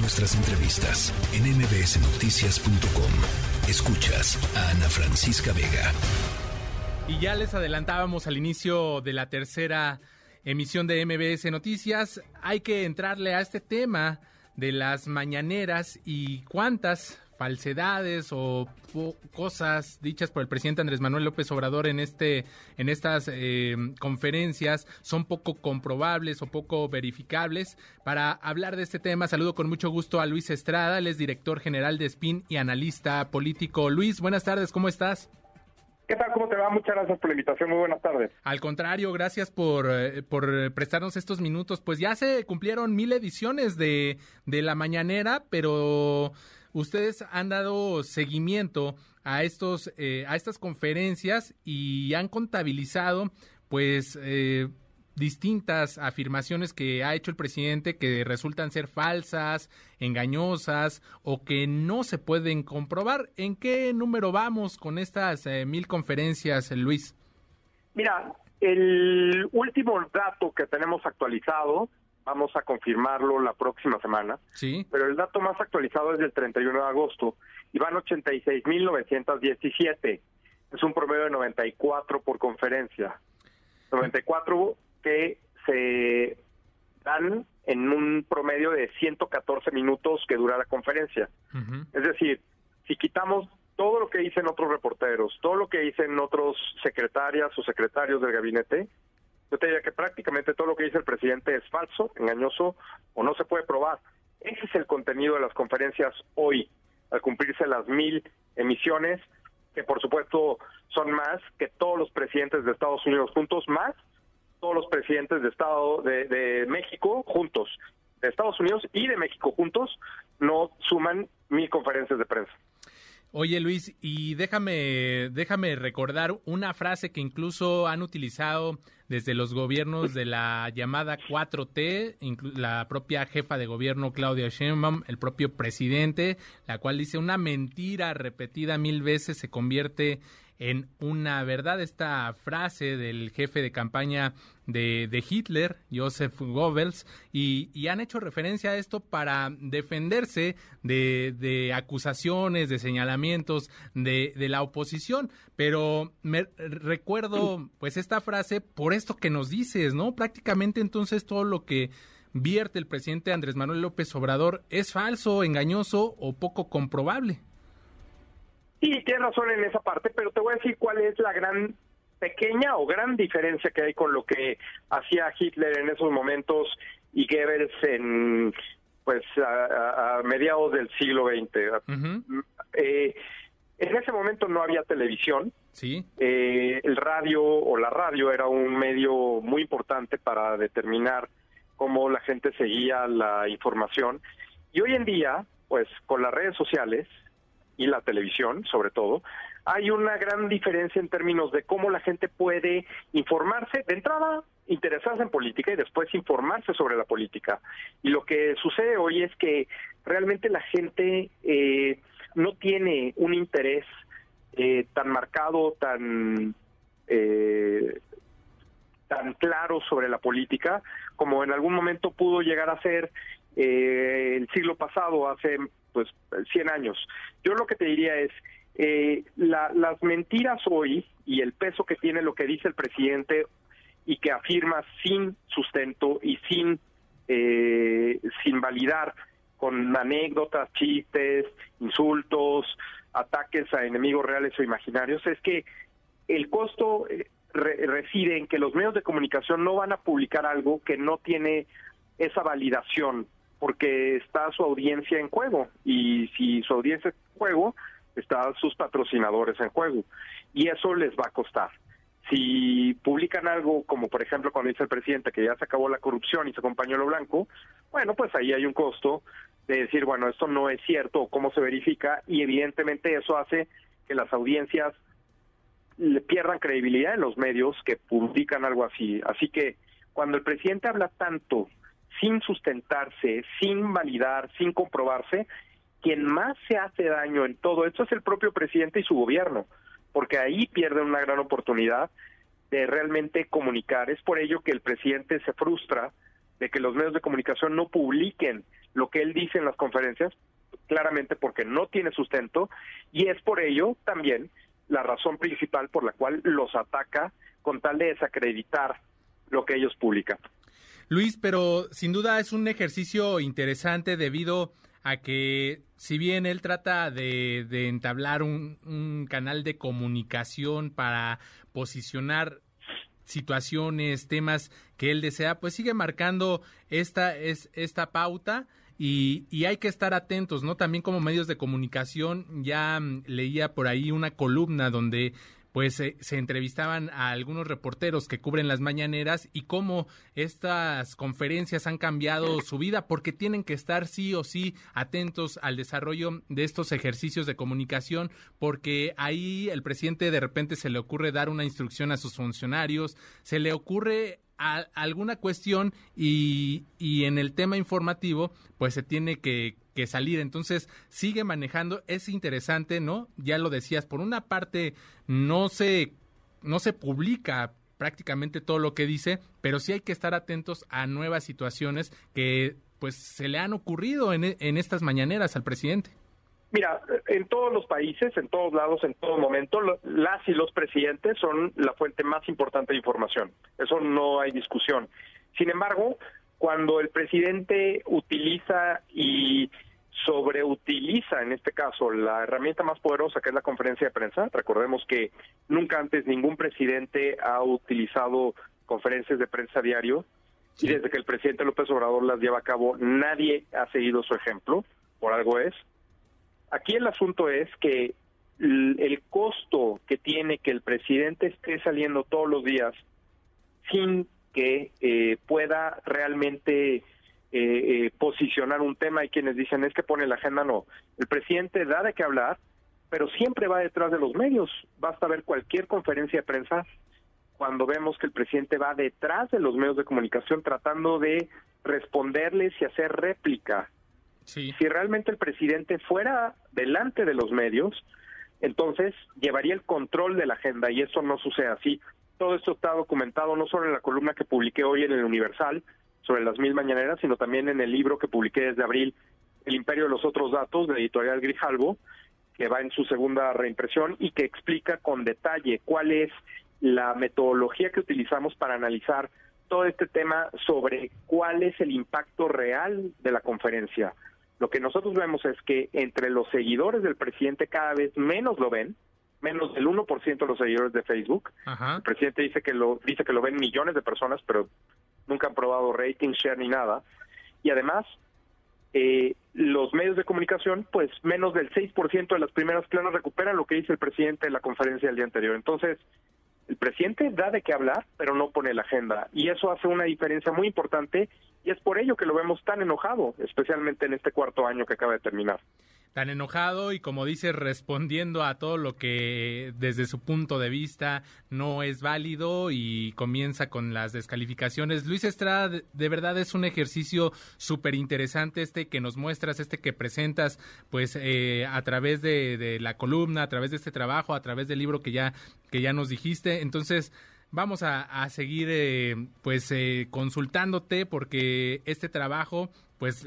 nuestras entrevistas en mbsnoticias.com. Escuchas a Ana Francisca Vega. Y ya les adelantábamos al inicio de la tercera emisión de MBS Noticias. Hay que entrarle a este tema de las mañaneras y cuántas falsedades o cosas dichas por el presidente Andrés Manuel López Obrador en este en estas eh, conferencias son poco comprobables o poco verificables. Para hablar de este tema, saludo con mucho gusto a Luis Estrada, él es director general de SPIN y analista político. Luis, buenas tardes, ¿cómo estás? ¿Qué tal? ¿Cómo te va? Muchas gracias por la invitación. Muy buenas tardes. Al contrario, gracias por, eh, por prestarnos estos minutos. Pues ya se cumplieron mil ediciones de, de la mañanera, pero ustedes han dado seguimiento a estos eh, a estas conferencias y han contabilizado pues eh, distintas afirmaciones que ha hecho el presidente que resultan ser falsas, engañosas o que no se pueden comprobar. ¿En qué número vamos con estas eh, mil conferencias, Luis? Mira, el último dato que tenemos actualizado vamos a confirmarlo la próxima semana. Sí. Pero el dato más actualizado es del 31 de agosto y van 86.917. Es un promedio de 94 por conferencia. 94 que se dan en un promedio de 114 minutos que dura la conferencia. Es decir, si quitamos todo lo que dicen otros reporteros, todo lo que dicen otros secretarias o secretarios del gabinete, yo te diría que prácticamente todo lo que dice el presidente es falso, engañoso o no se puede probar. Ese es el contenido de las conferencias hoy, al cumplirse las mil emisiones, que por supuesto son más que todos los presidentes de Estados Unidos juntos, más todos los presidentes de Estado de, México juntos, de Estados Unidos y de México juntos, no suman mil conferencias de prensa. Oye Luis, y déjame, déjame recordar una frase que incluso han utilizado desde los gobiernos de la llamada 4T, la propia jefa de gobierno Claudia Sheinbaum, el propio presidente, la cual dice una mentira repetida mil veces se convierte en una verdad esta frase del jefe de campaña de, Hitler, Joseph Goebbels, y, han hecho referencia a esto para defenderse de, acusaciones, de señalamientos de, la oposición. Pero me recuerdo pues esta frase por esto que nos dices, ¿no? Prácticamente entonces todo lo que vierte el presidente Andrés Manuel López Obrador es falso, engañoso o poco comprobable. Sí, tienes razón en esa parte, pero te voy a decir cuál es la gran pequeña o gran diferencia que hay con lo que hacía Hitler en esos momentos y Goebbels en pues a, mediados del siglo XX. Eh, en ese momento no había televisión. Sí. Eh, el radio o la radio era un medio muy importante para determinar cómo la gente seguía la información. Y hoy en día, pues con las redes sociales, y la televisión, sobre todo, hay una gran diferencia en términos de cómo la gente puede informarse, de entrada, interesarse en política y después informarse sobre la política. Y lo que sucede hoy es que realmente la gente eh, no tiene un interés eh, tan marcado, tan eh, tan claro sobre la política como en algún momento pudo llegar a ser el siglo pasado, hace pues 100 años. Yo lo que te diría es, eh, las mentiras hoy y el peso que tiene lo que dice el presidente y que afirma sin sustento y sin, eh, sin validar con anécdotas, chistes, insultos, ataques a enemigos reales o imaginarios, es que el costo eh, reside en que los medios de comunicación no van a publicar algo que no tiene esa validación porque está su audiencia en juego y si su audiencia en juego, están sus patrocinadores en juego y eso les va a costar. Si publican algo como por ejemplo cuando dice el presidente que ya se acabó la corrupción y se acompañó lo blanco, bueno, pues ahí hay un costo de decir, bueno, esto no es cierto, cómo se verifica y evidentemente eso hace que las audiencias le pierdan credibilidad en los medios que publican algo así. Así que cuando el presidente habla tanto sin sustentarse, sin validar, sin comprobarse, quien más se hace daño en todo esto es el propio presidente y su gobierno, porque ahí pierden una gran oportunidad de realmente comunicar. Es por ello que el presidente se frustra de que los medios de comunicación no publiquen lo que él dice en las conferencias, claramente porque no tiene sustento, y es por ello también la razón principal por la cual los ataca con tal de desacreditar lo que ellos publican. Luis, pero sin duda es un ejercicio interesante debido a que si bien él trata de, entablar un, canal de comunicación para posicionar situaciones, temas que él desea, pues sigue marcando esta, es, esta pauta y, y, hay que estar atentos, ¿no? También como medios de comunicación, ya mm, leía por ahí una columna donde pues se entrevistaban a algunos reporteros que cubren las mañaneras y cómo estas conferencias han cambiado su vida porque tienen que estar sí o sí atentos al desarrollo de estos ejercicios de comunicación porque ahí el presidente de repente se le ocurre dar una instrucción a sus funcionarios, se le ocurre alguna cuestión y, y en el tema informativo pues se tiene que que salir. Entonces, sigue manejando, es interesante, ¿no? Ya lo decías, por una parte no se no se publica prácticamente todo lo que dice, pero sí hay que estar atentos a nuevas situaciones que pues se le han ocurrido en, en estas mañaneras al presidente. Mira, en todos los países, en todos lados, en todo momento, las y los presidentes son la fuente más importante de información. Eso no hay discusión. Sin embargo, cuando el presidente utiliza y sobreutiliza en este caso la herramienta más poderosa que es la conferencia de prensa. Recordemos que nunca antes ningún presidente ha utilizado conferencias de prensa diario y desde que el presidente López Obrador las lleva a cabo nadie ha seguido su ejemplo, por algo es. Aquí el asunto es que el costo que tiene que el presidente esté saliendo todos los días sin que eh, pueda realmente eh, eh, posicionar un tema. Hay quienes dicen es que pone la agenda, no. El presidente da de qué hablar, pero siempre va detrás de los medios. Basta ver cualquier conferencia de prensa cuando vemos que el presidente va detrás de los medios de comunicación tratando de responderles y hacer réplica. Si realmente el presidente fuera delante de los medios, entonces llevaría el control de la agenda y eso no sucede así. Todo esto está documentado no solo en la columna que publiqué hoy en el Universal, sobre las mil mañaneras, sino también en el libro que publiqué desde abril, El Imperio de los Otros Datos, de Editorial Grijalvo, que va en su segunda reimpresión y que explica con detalle cuál es la metodología que utilizamos para analizar todo este tema sobre cuál es el impacto real de la conferencia. Lo que nosotros vemos es que entre los seguidores del presidente cada vez menos lo ven, menos del 1% de los seguidores de Facebook. El presidente dice que lo dice que lo ven millones de personas, pero nunca han probado rating, share ni nada. Y además, eh, los medios de comunicación, pues menos del 6% de las primeras planas recuperan lo que dice el presidente en la conferencia del día anterior. Entonces, el presidente da de qué hablar, pero no pone la agenda. Y eso hace una diferencia muy importante y es por ello que lo vemos tan enojado, especialmente en este cuarto año que acaba de terminar tan enojado y como dice respondiendo a todo lo que desde su punto de vista no es válido y comienza con las descalificaciones. Luis Estrada, de verdad es un ejercicio súper interesante este que nos muestras, este que presentas pues eh, a través de, la columna, a través de este trabajo, a través del libro que ya, que ya nos dijiste. Entonces, vamos a, seguir eh, pues eh, consultándote porque este trabajo pues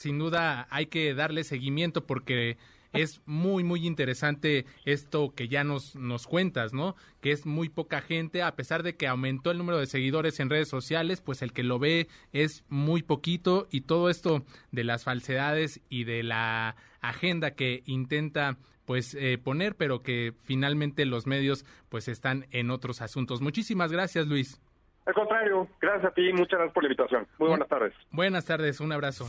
sin duda hay que darle seguimiento porque es muy, muy interesante esto que ya nos, nos cuentas, ¿no? Que es muy poca gente, a pesar de que aumentó el número de seguidores en redes sociales, pues el que lo ve es muy poquito y todo esto de las falsedades y de la agenda que intenta pues eh, poner, pero que finalmente los medios pues están en otros asuntos. Muchísimas gracias, Luis. Al contrario, gracias a ti, muchas gracias por la invitación. Muy buenas tardes. Buenas tardes, un abrazo.